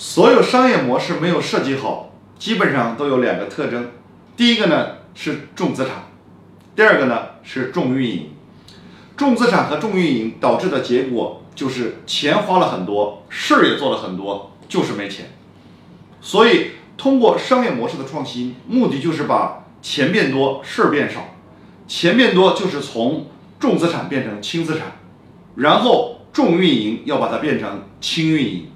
所有商业模式没有设计好基本上都有两个特征。第一个呢是重资产第二个呢是重运营。重资产和重运营导致的结果就是钱花了很多事儿也做了很多就是没钱。所以通过商业模式的创新目的就是把钱变多事儿变少。钱变多就是从重资产变成轻资产然后重运营要把它变成轻运营。